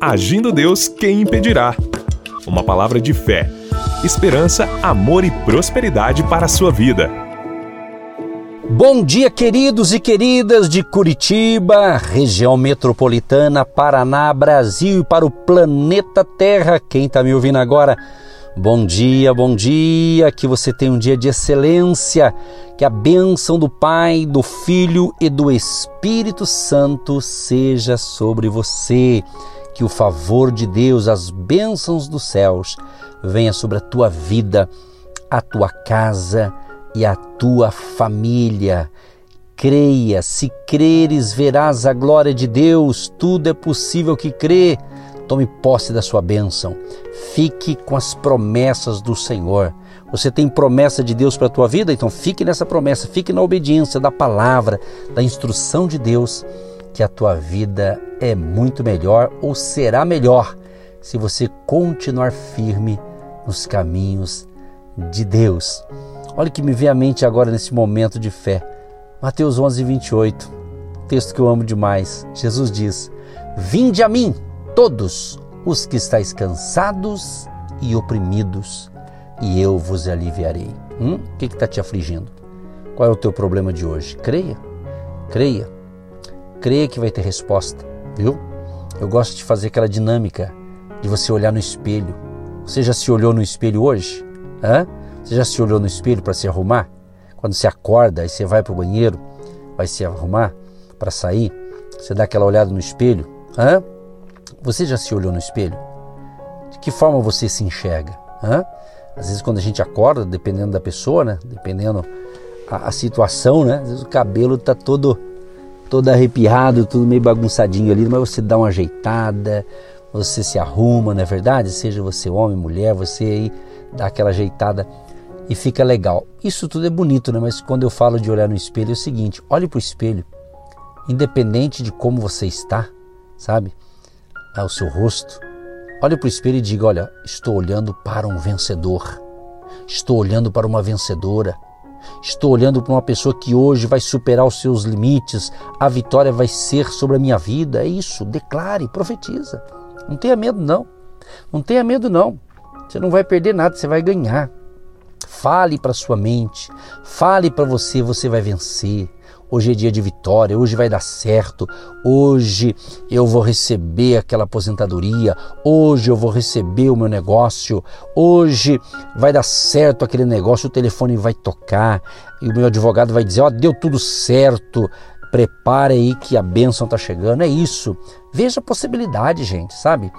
Agindo Deus, quem impedirá? Uma palavra de fé, esperança, amor e prosperidade para a sua vida. Bom dia, queridos e queridas de Curitiba, região metropolitana, Paraná, Brasil e para o planeta Terra. Quem está me ouvindo agora? Bom dia, bom dia, que você tenha um dia de excelência, que a bênção do Pai, do Filho e do Espírito Santo seja sobre você, que o favor de Deus, as bênçãos dos céus, venha sobre a tua vida, a tua casa e a tua família. Creia, se creres, verás a glória de Deus, tudo é possível que crê. Tome posse da sua bênção. Fique com as promessas do Senhor. Você tem promessa de Deus para a tua vida? Então fique nessa promessa, fique na obediência da palavra, da instrução de Deus, que a tua vida é muito melhor ou será melhor se você continuar firme nos caminhos de Deus. Olha que me vem à mente agora nesse momento de fé. Mateus 11, 28, texto que eu amo demais. Jesus diz: Vinde a mim todos os que estáis cansados e oprimidos, e eu vos aliviarei. Hum? O que está te afligindo? Qual é o teu problema de hoje? Creia, creia, creia que vai ter resposta, viu? Eu gosto de fazer aquela dinâmica de você olhar no espelho. Você já se olhou no espelho hoje? Hã? Você já se olhou no espelho para se arrumar? Quando você acorda e você vai para o banheiro, vai se arrumar para sair, você dá aquela olhada no espelho? Hã? Você já se olhou no espelho? De que forma você se enxerga? Hã? Às vezes quando a gente acorda, dependendo da pessoa, né? dependendo a, a situação, né? às vezes o cabelo está todo, todo arrepiado, tudo meio bagunçadinho ali, mas você dá uma ajeitada, você se arruma, não é verdade? Seja você homem, mulher, você aí dá aquela ajeitada e fica legal. Isso tudo é bonito, né? Mas quando eu falo de olhar no espelho é o seguinte: olhe para o espelho, independente de como você está, sabe? ao seu rosto, olhe para o espelho e diga: Olha, estou olhando para um vencedor, estou olhando para uma vencedora, estou olhando para uma pessoa que hoje vai superar os seus limites, a vitória vai ser sobre a minha vida. É isso, declare, profetiza. Não tenha medo, não. Não tenha medo, não. Você não vai perder nada, você vai ganhar. Fale para sua mente, fale para você, você vai vencer. Hoje é dia de vitória, hoje vai dar certo, hoje eu vou receber aquela aposentadoria, hoje eu vou receber o meu negócio, hoje vai dar certo aquele negócio, o telefone vai tocar e o meu advogado vai dizer: Ó, oh, deu tudo certo, prepare aí que a bênção está chegando. É isso. Veja a possibilidade, gente, sabe?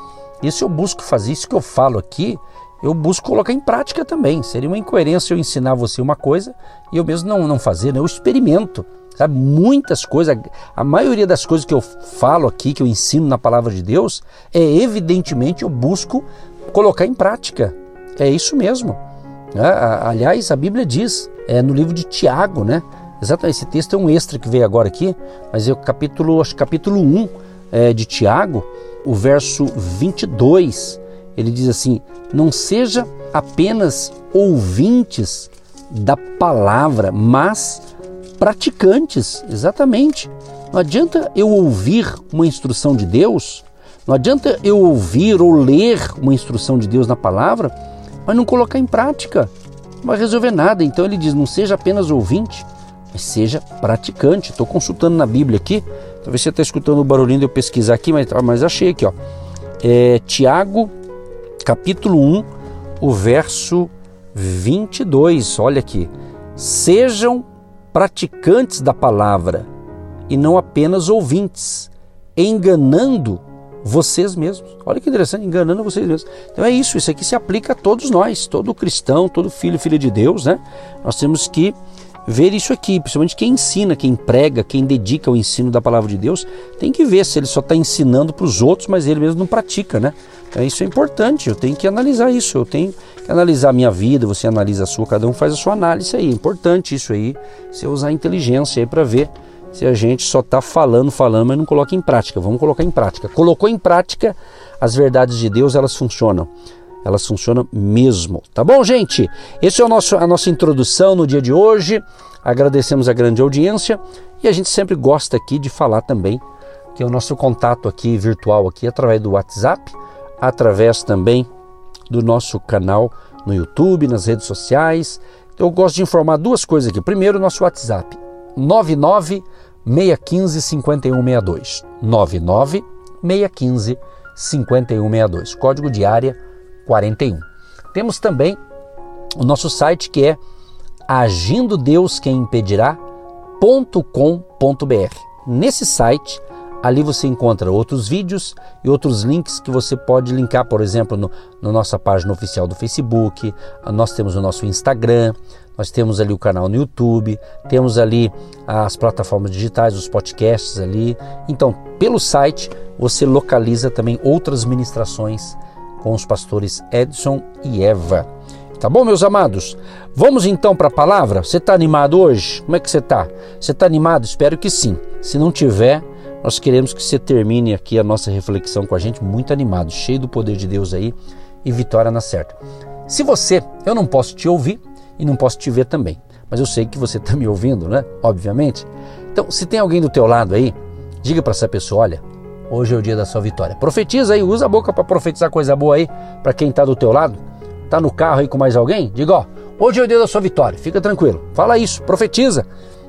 Isso eu busco fazer, isso que eu falo aqui, eu busco colocar em prática também. Seria uma incoerência eu ensinar você uma coisa e eu mesmo não, não fazer, né? eu experimento. Sabe, muitas coisas, a maioria das coisas que eu falo aqui, que eu ensino na palavra de Deus, é evidentemente eu busco colocar em prática. É isso mesmo. É, aliás, a Bíblia diz, é no livro de Tiago, né? Exatamente, esse texto é um extra que veio agora aqui, mas é o capítulo, acho capítulo 1 é, de Tiago, o verso 22, ele diz assim: Não seja apenas ouvintes da palavra, mas praticantes, exatamente. Não adianta eu ouvir uma instrução de Deus, não adianta eu ouvir ou ler uma instrução de Deus na palavra, mas não colocar em prática. Não vai resolver nada. Então ele diz: não seja apenas ouvinte, mas seja praticante. Estou consultando na Bíblia aqui. Talvez você está escutando o barulhinho de eu pesquisar aqui, mas, mas achei aqui, ó. É, Tiago, capítulo 1, o verso 22. Olha aqui. Sejam praticantes da palavra e não apenas ouvintes, enganando vocês mesmos. Olha que interessante, enganando vocês mesmos. Então é isso, isso aqui se aplica a todos nós, todo cristão, todo filho, filha de Deus, né? Nós temos que ver isso aqui, principalmente quem ensina, quem prega, quem dedica o ensino da palavra de Deus, tem que ver se ele só está ensinando para os outros, mas ele mesmo não pratica, né? Então, isso é importante, eu tenho que analisar isso, eu tenho que analisar a minha vida, você analisa a sua, cada um faz a sua análise aí. É importante isso aí, você usar a inteligência aí para ver se a gente só está falando, falando, mas não coloca em prática. Vamos colocar em prática. Colocou em prática, as verdades de Deus, elas funcionam elas funcionam mesmo. Tá bom, gente? Esse é o nosso, a nossa introdução no dia de hoje. Agradecemos a grande audiência e a gente sempre gosta aqui de falar também que é o nosso contato aqui virtual aqui através do WhatsApp, através também do nosso canal no YouTube, nas redes sociais. Eu gosto de informar duas coisas aqui. Primeiro, nosso WhatsApp 99 615 5162. 99 615 5162. Código de área 41. Temos também o nosso site que é agindo Deus quem. Nesse site, ali você encontra outros vídeos e outros links que você pode linkar, por exemplo, no, na nossa página oficial do Facebook, nós temos o nosso Instagram, nós temos ali o canal no YouTube, temos ali as plataformas digitais, os podcasts ali. Então, pelo site você localiza também outras ministrações com os pastores Edson e Eva. Tá bom, meus amados? Vamos então para a palavra? Você está animado hoje? Como é que você está? Você está animado? Espero que sim. Se não tiver, nós queremos que você termine aqui a nossa reflexão com a gente muito animado, cheio do poder de Deus aí e vitória na certa. Se você, eu não posso te ouvir e não posso te ver também, mas eu sei que você está me ouvindo, né? Obviamente. Então, se tem alguém do teu lado aí, diga para essa pessoa, olha, hoje é o dia da sua vitória. Profetiza aí, usa a boca para profetizar coisa boa aí para quem está do teu lado Está no carro aí com mais alguém? Diga, ó, hoje é o dia da sua vitória, fica tranquilo. Fala isso, profetiza.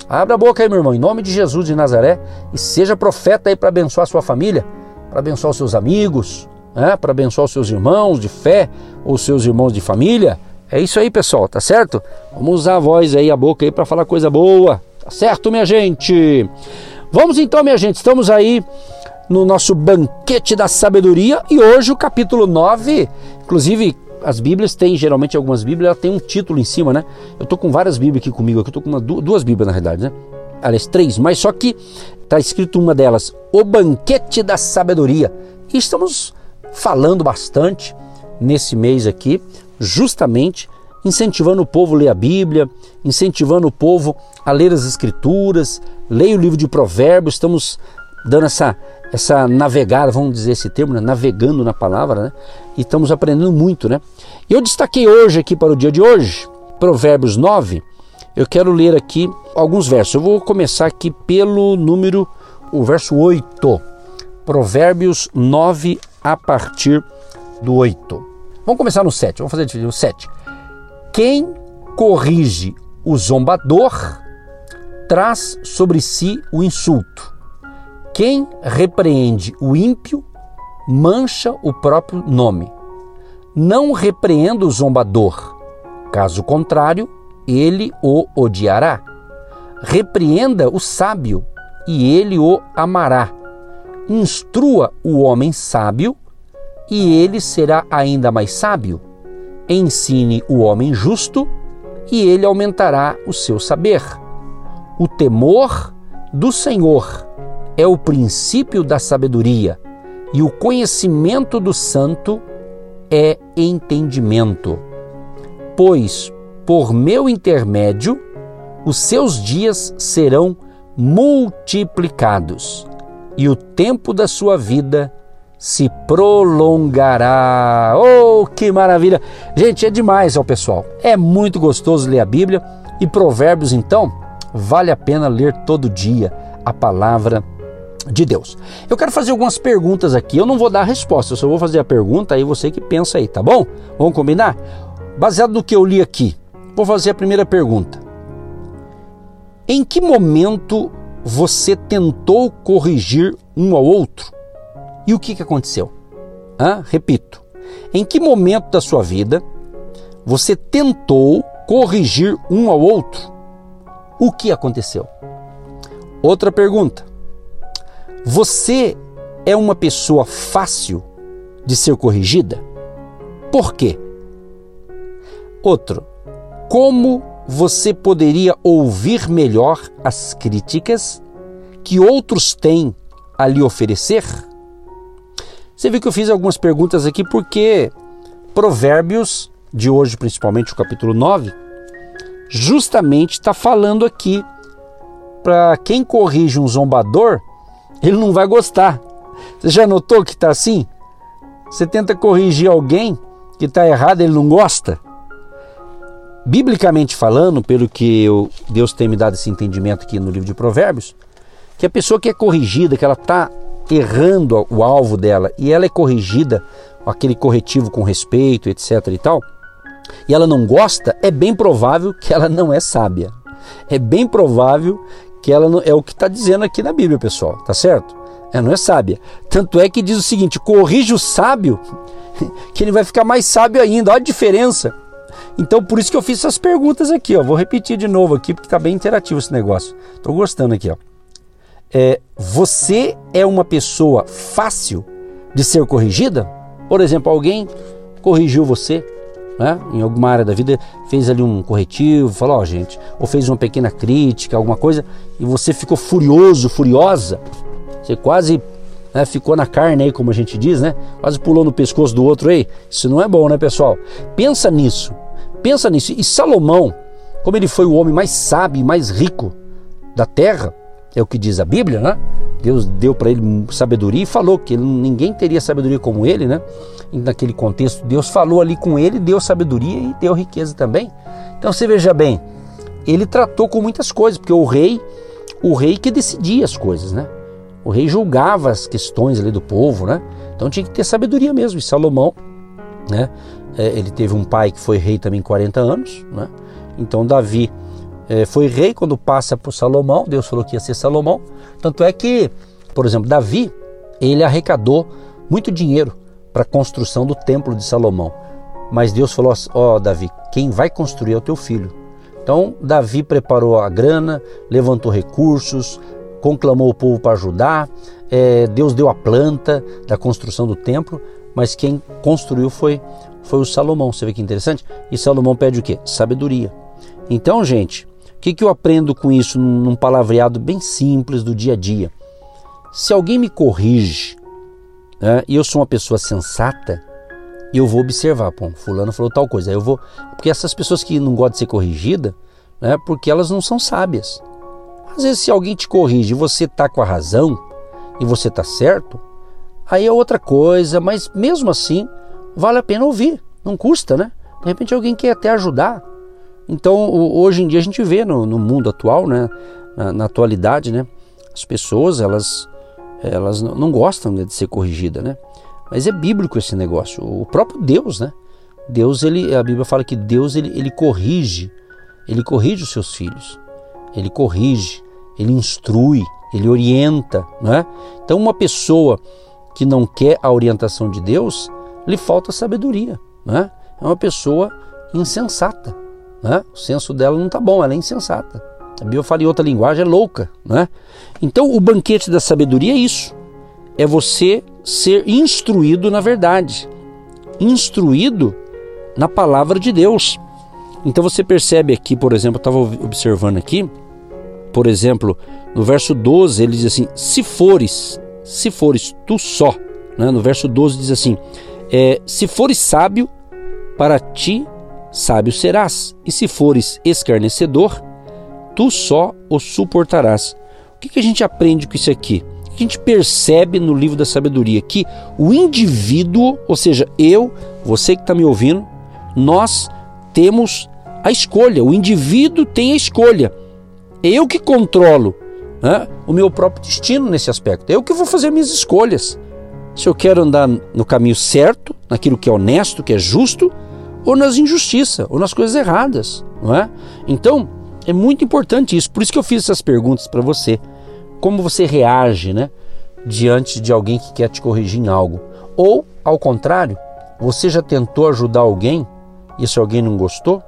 Abra a boca aí, meu irmão, em nome de Jesus de Nazaré e seja profeta aí para abençoar a sua família, para abençoar os seus amigos, né? para abençoar os seus irmãos de fé ou seus irmãos de família. É isso aí, pessoal, tá certo? Vamos usar a voz aí, a boca aí para falar coisa boa. Tá certo, minha gente? Vamos então, minha gente, estamos aí no nosso banquete da sabedoria e hoje o capítulo 9, inclusive as Bíblias têm, geralmente algumas Bíblias, ela tem um título em cima, né? Eu tô com várias Bíblias aqui comigo, aqui eu tô com uma, duas Bíblias na realidade, né? Aliás, três, mas só que está escrito uma delas, O Banquete da Sabedoria. E estamos falando bastante nesse mês aqui, justamente incentivando o povo a ler a Bíblia, incentivando o povo a ler as Escrituras, leia o livro de Provérbios, estamos dando essa, essa navegada, vamos dizer esse termo, né? navegando na palavra, né? E estamos aprendendo muito, né? Eu destaquei hoje aqui para o dia de hoje, Provérbios 9. Eu quero ler aqui alguns versos. Eu vou começar aqui pelo número, o verso 8. Provérbios 9 a partir do 8. Vamos começar no 7. Vamos fazer o 7. Quem corrige o zombador traz sobre si o insulto quem repreende o ímpio mancha o próprio nome. Não repreenda o zombador, caso contrário, ele o odiará. Repreenda o sábio, e ele o amará. Instrua o homem sábio, e ele será ainda mais sábio. Ensine o homem justo, e ele aumentará o seu saber. O temor do Senhor é o princípio da sabedoria, e o conhecimento do santo é entendimento. Pois, por meu intermédio, os seus dias serão multiplicados, e o tempo da sua vida se prolongará. Oh, que maravilha! Gente, é demais, ó pessoal. É muito gostoso ler a Bíblia e Provérbios, então, vale a pena ler todo dia a palavra de Deus. Eu quero fazer algumas perguntas aqui. Eu não vou dar resposta, eu só vou fazer a pergunta aí você que pensa aí, tá bom? Vamos combinar? Baseado no que eu li aqui, vou fazer a primeira pergunta. Em que momento você tentou corrigir um ao outro? E o que, que aconteceu? Hã? Repito. Em que momento da sua vida você tentou corrigir um ao outro? O que aconteceu? Outra pergunta. Você é uma pessoa fácil de ser corrigida? Por quê? Outro, como você poderia ouvir melhor as críticas que outros têm a lhe oferecer? Você viu que eu fiz algumas perguntas aqui porque Provérbios, de hoje principalmente o capítulo 9, justamente está falando aqui para quem corrige um zombador ele não vai gostar. Você já notou que está assim? Você tenta corrigir alguém que está errado, ele não gosta. Biblicamente falando, pelo que eu, Deus tem me dado esse entendimento aqui no livro de Provérbios, que a pessoa que é corrigida, que ela está errando o alvo dela e ela é corrigida, aquele corretivo com respeito, etc e tal, e ela não gosta, é bem provável que ela não é sábia. É bem provável que ela não, é o que está dizendo aqui na Bíblia, pessoal, tá certo? Ela não é sábia. Tanto é que diz o seguinte: corrige o sábio, que ele vai ficar mais sábio ainda. Olha a diferença. Então, por isso que eu fiz essas perguntas aqui, ó. Vou repetir de novo aqui, porque está bem interativo esse negócio. Estou gostando aqui, ó. É, você é uma pessoa fácil de ser corrigida? Por exemplo, alguém corrigiu você, né, em alguma área da vida, fez ali um corretivo, falou, ó, oh, gente, ou fez uma pequena crítica, alguma coisa, e você ficou furioso, furiosa, você quase né, ficou na carne aí, como a gente diz, né? Quase pulou no pescoço do outro aí. Isso não é bom, né, pessoal? Pensa nisso. Pensa nisso. E Salomão, como ele foi o homem mais sábio mais rico da terra, é o que diz a Bíblia, né? Deus deu para ele sabedoria e falou que ninguém teria sabedoria como ele, né? E naquele contexto, Deus falou ali com ele, deu sabedoria e deu riqueza também. Então você veja bem, ele tratou com muitas coisas, porque o rei, o rei que decidia as coisas, né? O rei julgava as questões ali do povo, né? Então tinha que ter sabedoria mesmo. E Salomão, né? É, ele teve um pai que foi rei também 40 anos, né? Então Davi foi rei quando passa por Salomão, Deus falou que ia ser Salomão. Tanto é que, por exemplo, Davi, ele arrecadou muito dinheiro para a construção do templo de Salomão. Mas Deus falou: Ó oh, Davi, quem vai construir é o teu filho. Então, Davi preparou a grana, levantou recursos, conclamou o povo para ajudar. É, Deus deu a planta da construção do templo, mas quem construiu foi, foi o Salomão. Você vê que interessante? E Salomão pede o quê? Sabedoria. Então, gente, que, que eu aprendo com isso num palavreado bem simples do dia a dia? Se alguém me corrige né, e eu sou uma pessoa sensata, eu vou observar, pô, fulano falou tal coisa, eu vou, porque essas pessoas que não gostam de ser corrigida, né, porque elas não são sábias. Às vezes, se alguém te corrige e você está com a razão e você está certo, aí é outra coisa, mas mesmo assim, vale a pena ouvir, não custa, né? De repente alguém quer até ajudar. Então, hoje em dia a gente vê no, no mundo atual, né, na, na, atualidade, né, as pessoas elas elas não gostam de ser corrigida, né? Mas é bíblico esse negócio. O próprio Deus, né? Deus ele a Bíblia fala que Deus ele, ele corrige, ele corrige os seus filhos ele corrige, ele instrui, ele orienta. Né? Então, uma pessoa que não quer a orientação de Deus, lhe falta sabedoria. Né? É uma pessoa insensata. Né? O senso dela não está bom, ela é insensata. A Bíblia fala em outra linguagem, é louca. Né? Então, o banquete da sabedoria é isso: é você ser instruído na verdade, instruído na palavra de Deus. Então você percebe aqui, por exemplo, eu estava observando aqui, por exemplo, no verso 12 ele diz assim: se fores, se fores tu só. Né? No verso 12 diz assim: é, se fores sábio, para ti sábio serás, e se fores escarnecedor, tu só o suportarás. O que, que a gente aprende com isso aqui? Que a gente percebe no livro da sabedoria? Que o indivíduo, ou seja, eu, você que está me ouvindo, nós temos a escolha, o indivíduo tem a escolha. Eu que controlo né, o meu próprio destino nesse aspecto. Eu que vou fazer minhas escolhas. Se eu quero andar no caminho certo, naquilo que é honesto, que é justo, ou nas injustiças, ou nas coisas erradas, não é? Então, é muito importante isso. Por isso que eu fiz essas perguntas para você. Como você reage, né, diante de alguém que quer te corrigir em algo? Ou, ao contrário, você já tentou ajudar alguém e se alguém não gostou,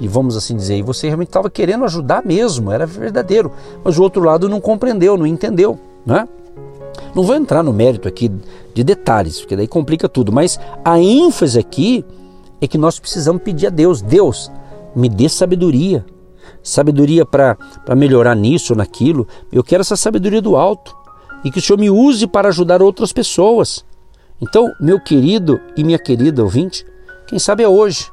e vamos assim dizer, e você realmente estava querendo ajudar mesmo, era verdadeiro, mas o outro lado não compreendeu, não entendeu, né? Não vou entrar no mérito aqui de detalhes, porque daí complica tudo, mas a ênfase aqui é que nós precisamos pedir a Deus: Deus, me dê sabedoria, sabedoria para melhorar nisso naquilo. Eu quero essa sabedoria do alto e que o Senhor me use para ajudar outras pessoas. Então, meu querido e minha querida ouvinte, quem sabe é hoje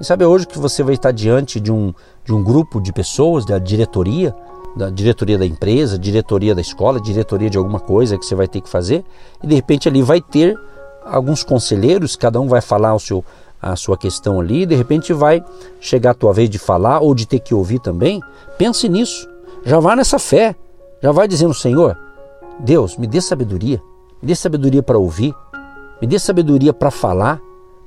e sabe hoje que você vai estar diante de um, de um grupo de pessoas, da diretoria, da diretoria da empresa, diretoria da escola, diretoria de alguma coisa que você vai ter que fazer, e de repente ali vai ter alguns conselheiros, cada um vai falar o seu, a sua questão ali, de repente vai chegar a tua vez de falar ou de ter que ouvir também. Pense nisso, já vá nessa fé, já vai dizendo, Senhor, Deus, me dê sabedoria, me dê sabedoria para ouvir, me dê sabedoria para falar,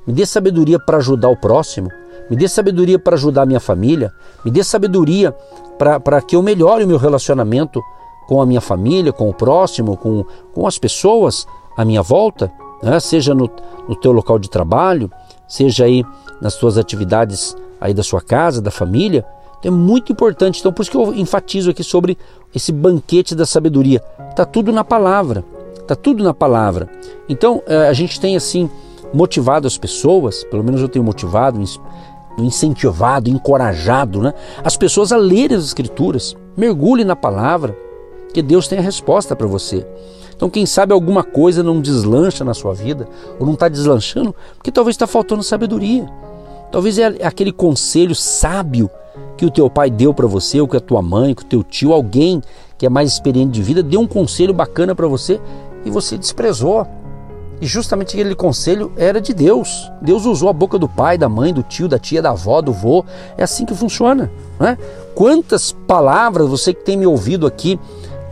me dê sabedoria para ajudar o próximo, me dê sabedoria para ajudar a minha família, me dê sabedoria para que eu melhore o meu relacionamento com a minha família, com o próximo, com, com as pessoas à minha volta, né? seja no, no teu local de trabalho, seja aí nas tuas atividades aí da sua casa, da família. É muito importante. Então por isso que eu enfatizo aqui sobre esse banquete da sabedoria. Está tudo na palavra. Está tudo na palavra. Então eh, a gente tem assim motivado as pessoas, pelo menos eu tenho motivado, incentivado, encorajado, né? As pessoas a lerem as escrituras. Mergulhe na palavra, que Deus tem a resposta para você. Então, quem sabe alguma coisa não deslancha na sua vida, ou não está deslanchando, porque talvez está faltando sabedoria. Talvez é aquele conselho sábio que o teu pai deu para você, ou que a tua mãe, que o teu tio, alguém que é mais experiente de vida, deu um conselho bacana para você e você desprezou. E justamente aquele conselho era de Deus. Deus usou a boca do pai, da mãe, do tio, da tia, da avó, do vô. É assim que funciona. Né? Quantas palavras você que tem me ouvido aqui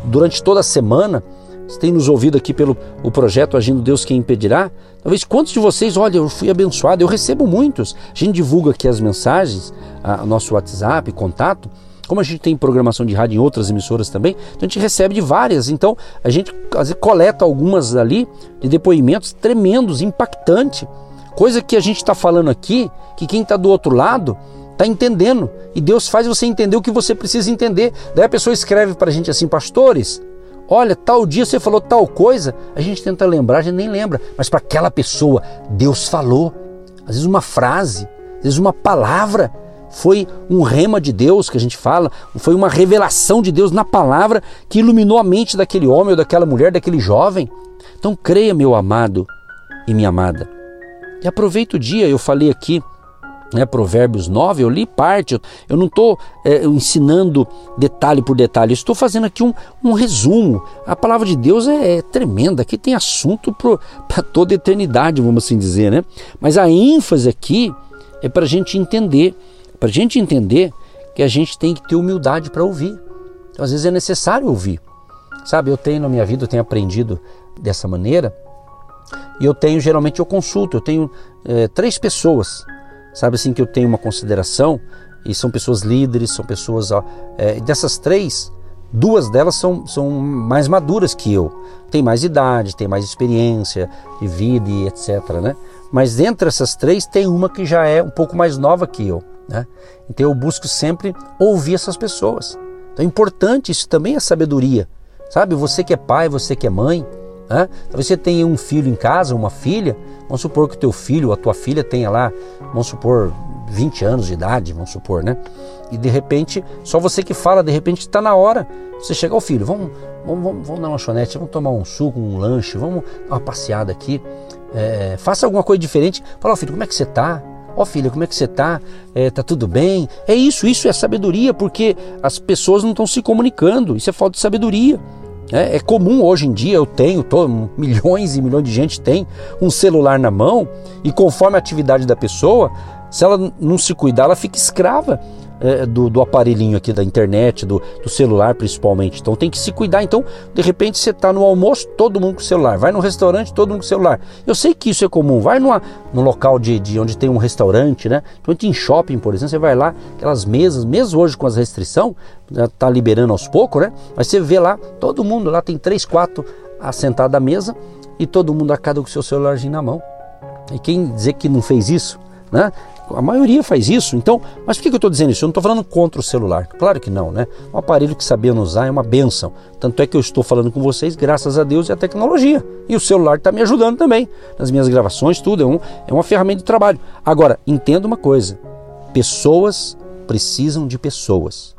durante toda a semana, você tem nos ouvido aqui pelo o projeto Agindo Deus Quem Impedirá? Talvez quantos de vocês, olha, eu fui abençoado, eu recebo muitos. A gente divulga aqui as mensagens, a, nosso WhatsApp, contato. Como a gente tem programação de rádio em outras emissoras também, então a gente recebe de várias. Então a gente coleta algumas ali de depoimentos tremendos, impactantes. Coisa que a gente está falando aqui, que quem está do outro lado está entendendo. E Deus faz você entender o que você precisa entender. Daí a pessoa escreve para a gente assim, pastores, olha, tal dia você falou tal coisa, a gente tenta lembrar, a gente nem lembra. Mas para aquela pessoa, Deus falou. Às vezes uma frase, às vezes uma palavra. Foi um rema de Deus que a gente fala, foi uma revelação de Deus na palavra que iluminou a mente daquele homem ou daquela mulher, daquele jovem. Então creia, meu amado e minha amada. E aproveita o dia, eu falei aqui né, Provérbios 9, eu li parte, eu não estou é, ensinando detalhe por detalhe, estou fazendo aqui um, um resumo. A palavra de Deus é, é tremenda, aqui tem assunto para toda eternidade, vamos assim dizer, né? Mas a ênfase aqui é para a gente entender, para a gente entender que a gente tem que ter humildade para ouvir. Então, às vezes é necessário ouvir. Sabe, eu tenho na minha vida, eu tenho aprendido dessa maneira, e eu tenho, geralmente eu consulto, eu tenho é, três pessoas sabe assim que eu tenho uma consideração e são pessoas líderes, são pessoas é, dessas três, duas delas são, são mais maduras que eu, tem mais idade, tem mais experiência de vida e etc, né? Mas dentre essas três tem uma que já é um pouco mais nova que eu, né? Então eu busco sempre ouvir essas pessoas. Então é importante isso também é sabedoria, sabe? Você que é pai, você que é mãe, né? Talvez você tenha um filho em casa, uma filha, vamos supor que o teu filho a tua filha tenha lá, vamos supor, 20 anos de idade, vamos supor, né? E de repente, só você que fala, de repente está na hora. Você chega ao filho, vamos, vamos, vamos, vamos na lanchonete, vamos tomar um suco, um lanche, vamos dar uma passeada aqui. É, faça alguma coisa diferente. Fala, ó filho, como é que você está? Ó oh, filha, como é que você está? É, tá tudo bem? É isso, isso é sabedoria, porque as pessoas não estão se comunicando. Isso é falta de sabedoria. É, é, comum hoje em dia, eu tenho, tô, milhões e milhões de gente tem um celular na mão e conforme a atividade da pessoa, se ela não se cuidar, ela fica escrava é, do, do, aparelhinho aqui da internet, do, do, celular principalmente. Então tem que se cuidar. Então, de repente, você está no almoço, todo mundo com celular. Vai no restaurante, todo mundo com celular. Eu sei que isso é comum. Vai numa, num local de, de onde tem um restaurante, né? Então, em shopping, por exemplo, você vai lá, aquelas mesas, mesmo hoje com as restrições, já está liberando aos poucos, né? Mas você vê lá, todo mundo lá tem três, quatro assentados à mesa e todo mundo a cada com o seu celularzinho na mão. E quem dizer que não fez isso, né? A maioria faz isso. Então, mas por que eu estou dizendo isso? Eu não estou falando contra o celular. Claro que não, né? Um aparelho que sabendo usar é uma benção. Tanto é que eu estou falando com vocês, graças a Deus e a tecnologia. E o celular está me ajudando também nas minhas gravações, tudo. É, um, é uma ferramenta de trabalho. Agora, entenda uma coisa: pessoas precisam de pessoas.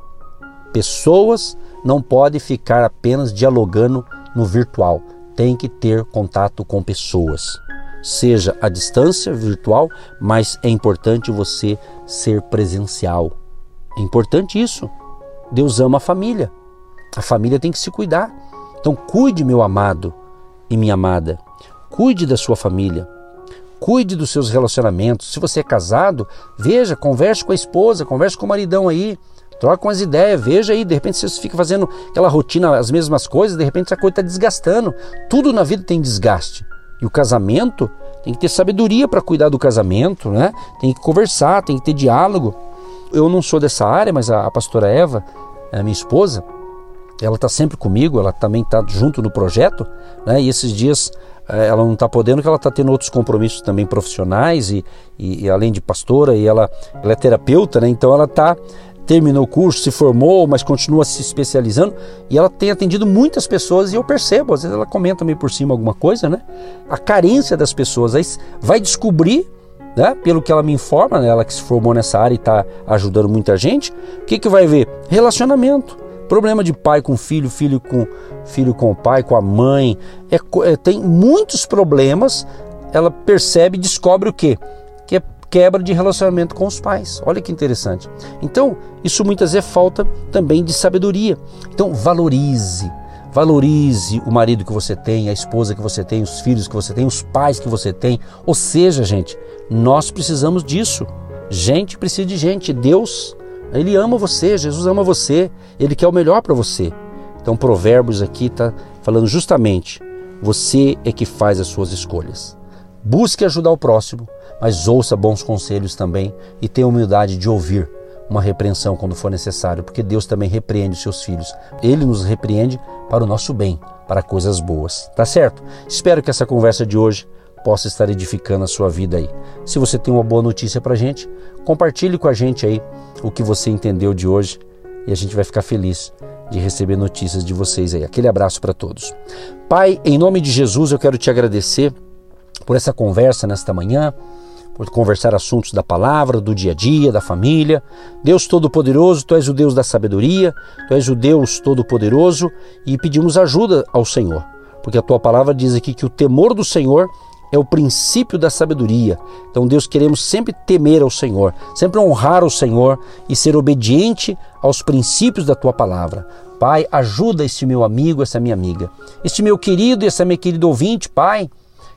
Pessoas não podem ficar apenas dialogando no virtual. Tem que ter contato com pessoas seja à distância, virtual, mas é importante você ser presencial. É importante isso. Deus ama a família. A família tem que se cuidar. Então, cuide, meu amado e minha amada. Cuide da sua família. Cuide dos seus relacionamentos. Se você é casado, veja, converse com a esposa, converse com o maridão aí. Troca umas ideias, veja aí, de repente você fica fazendo aquela rotina, as mesmas coisas, de repente essa coisa está desgastando. Tudo na vida tem desgaste. E o casamento tem que ter sabedoria para cuidar do casamento, né? Tem que conversar, tem que ter diálogo. Eu não sou dessa área, mas a, a pastora Eva, a minha esposa, ela está sempre comigo, ela também está junto no projeto, né? E esses dias eh, ela não está podendo, porque ela está tendo outros compromissos também profissionais e, e, e, além de pastora e ela, ela é terapeuta, né? Então ela está terminou o curso, se formou, mas continua se especializando e ela tem atendido muitas pessoas e eu percebo, às vezes ela comenta meio por cima alguma coisa, né? A carência das pessoas, aí vai descobrir, né? Pelo que ela me informa, né? ela que se formou nessa área e está ajudando muita gente, o que que vai ver? Relacionamento. Problema de pai com filho, filho com filho com o pai, com a mãe, é, é, tem muitos problemas. Ela percebe, descobre o? Que quebra de relacionamento com os pais. Olha que interessante. Então, isso muitas vezes é falta também de sabedoria. Então, valorize. Valorize o marido que você tem, a esposa que você tem, os filhos que você tem, os pais que você tem. Ou seja, gente, nós precisamos disso. Gente precisa de gente. Deus, Ele ama você, Jesus ama você, Ele quer o melhor para você. Então, Provérbios aqui está falando justamente: você é que faz as suas escolhas. Busque ajudar o próximo, mas ouça bons conselhos também e tenha humildade de ouvir uma repreensão quando for necessário, porque Deus também repreende os seus filhos. Ele nos repreende para o nosso bem, para coisas boas. Tá certo? Espero que essa conversa de hoje possa estar edificando a sua vida aí. Se você tem uma boa notícia para gente, compartilhe com a gente aí o que você entendeu de hoje e a gente vai ficar feliz de receber notícias de vocês aí. Aquele abraço para todos. Pai, em nome de Jesus, eu quero te agradecer por essa conversa nesta manhã, por conversar assuntos da palavra, do dia a dia, da família. Deus Todo-Poderoso, Tu és o Deus da sabedoria, Tu és o Deus Todo-Poderoso e pedimos ajuda ao Senhor, porque a Tua palavra diz aqui que o temor do Senhor é o princípio da sabedoria. Então, Deus, queremos sempre temer ao Senhor, sempre honrar o Senhor e ser obediente aos princípios da tua palavra. Pai, ajuda este meu amigo, essa minha amiga, este meu querido e essa minha querida ouvinte, Pai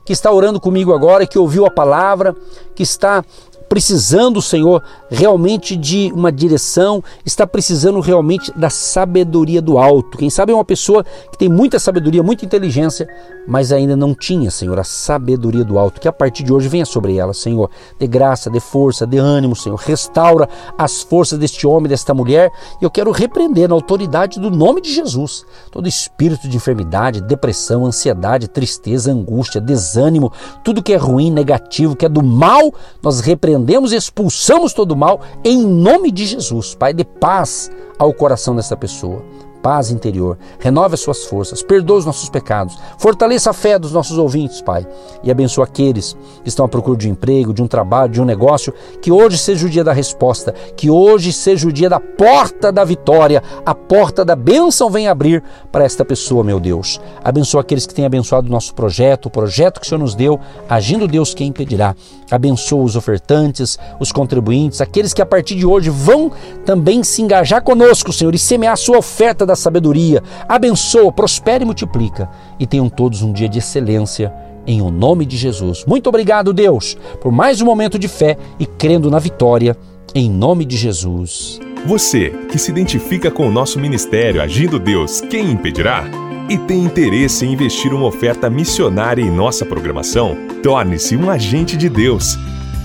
que está orando comigo agora, que ouviu a palavra, que está precisando, Senhor, realmente de uma direção, está precisando realmente da sabedoria do alto. Quem sabe é uma pessoa que tem muita sabedoria, muita inteligência, mas ainda não tinha, Senhor, a sabedoria do alto. Que a partir de hoje venha sobre ela, Senhor. Dê graça, dê força, dê ânimo, Senhor. Restaura as forças deste homem, desta mulher. E eu quero repreender na autoridade do nome de Jesus todo espírito de enfermidade, depressão, ansiedade, tristeza, angústia, desânimo, tudo que é ruim, negativo, que é do mal, nós repreendemos repreendemos expulsamos todo o mal em nome de Jesus. Pai, dê paz ao coração dessa pessoa paz interior, renove as suas forças, perdoa os nossos pecados, fortaleça a fé dos nossos ouvintes, Pai, e abençoa aqueles que estão à procura de um emprego, de um trabalho, de um negócio, que hoje seja o dia da resposta, que hoje seja o dia da porta da vitória, a porta da bênção vem abrir para esta pessoa, meu Deus. Abençoa aqueles que têm abençoado o nosso projeto, o projeto que o Senhor nos deu, agindo Deus quem impedirá. Abençoa os ofertantes, os contribuintes, aqueles que a partir de hoje vão também se engajar conosco, Senhor, e semear a sua oferta da sabedoria. Abençoa, prospera e multiplica. E tenham todos um dia de excelência em o nome de Jesus. Muito obrigado, Deus, por mais um momento de fé e crendo na vitória, em nome de Jesus. Você que se identifica com o nosso ministério Agindo Deus, quem impedirá? E tem interesse em investir uma oferta missionária em nossa programação? Torne-se um agente de Deus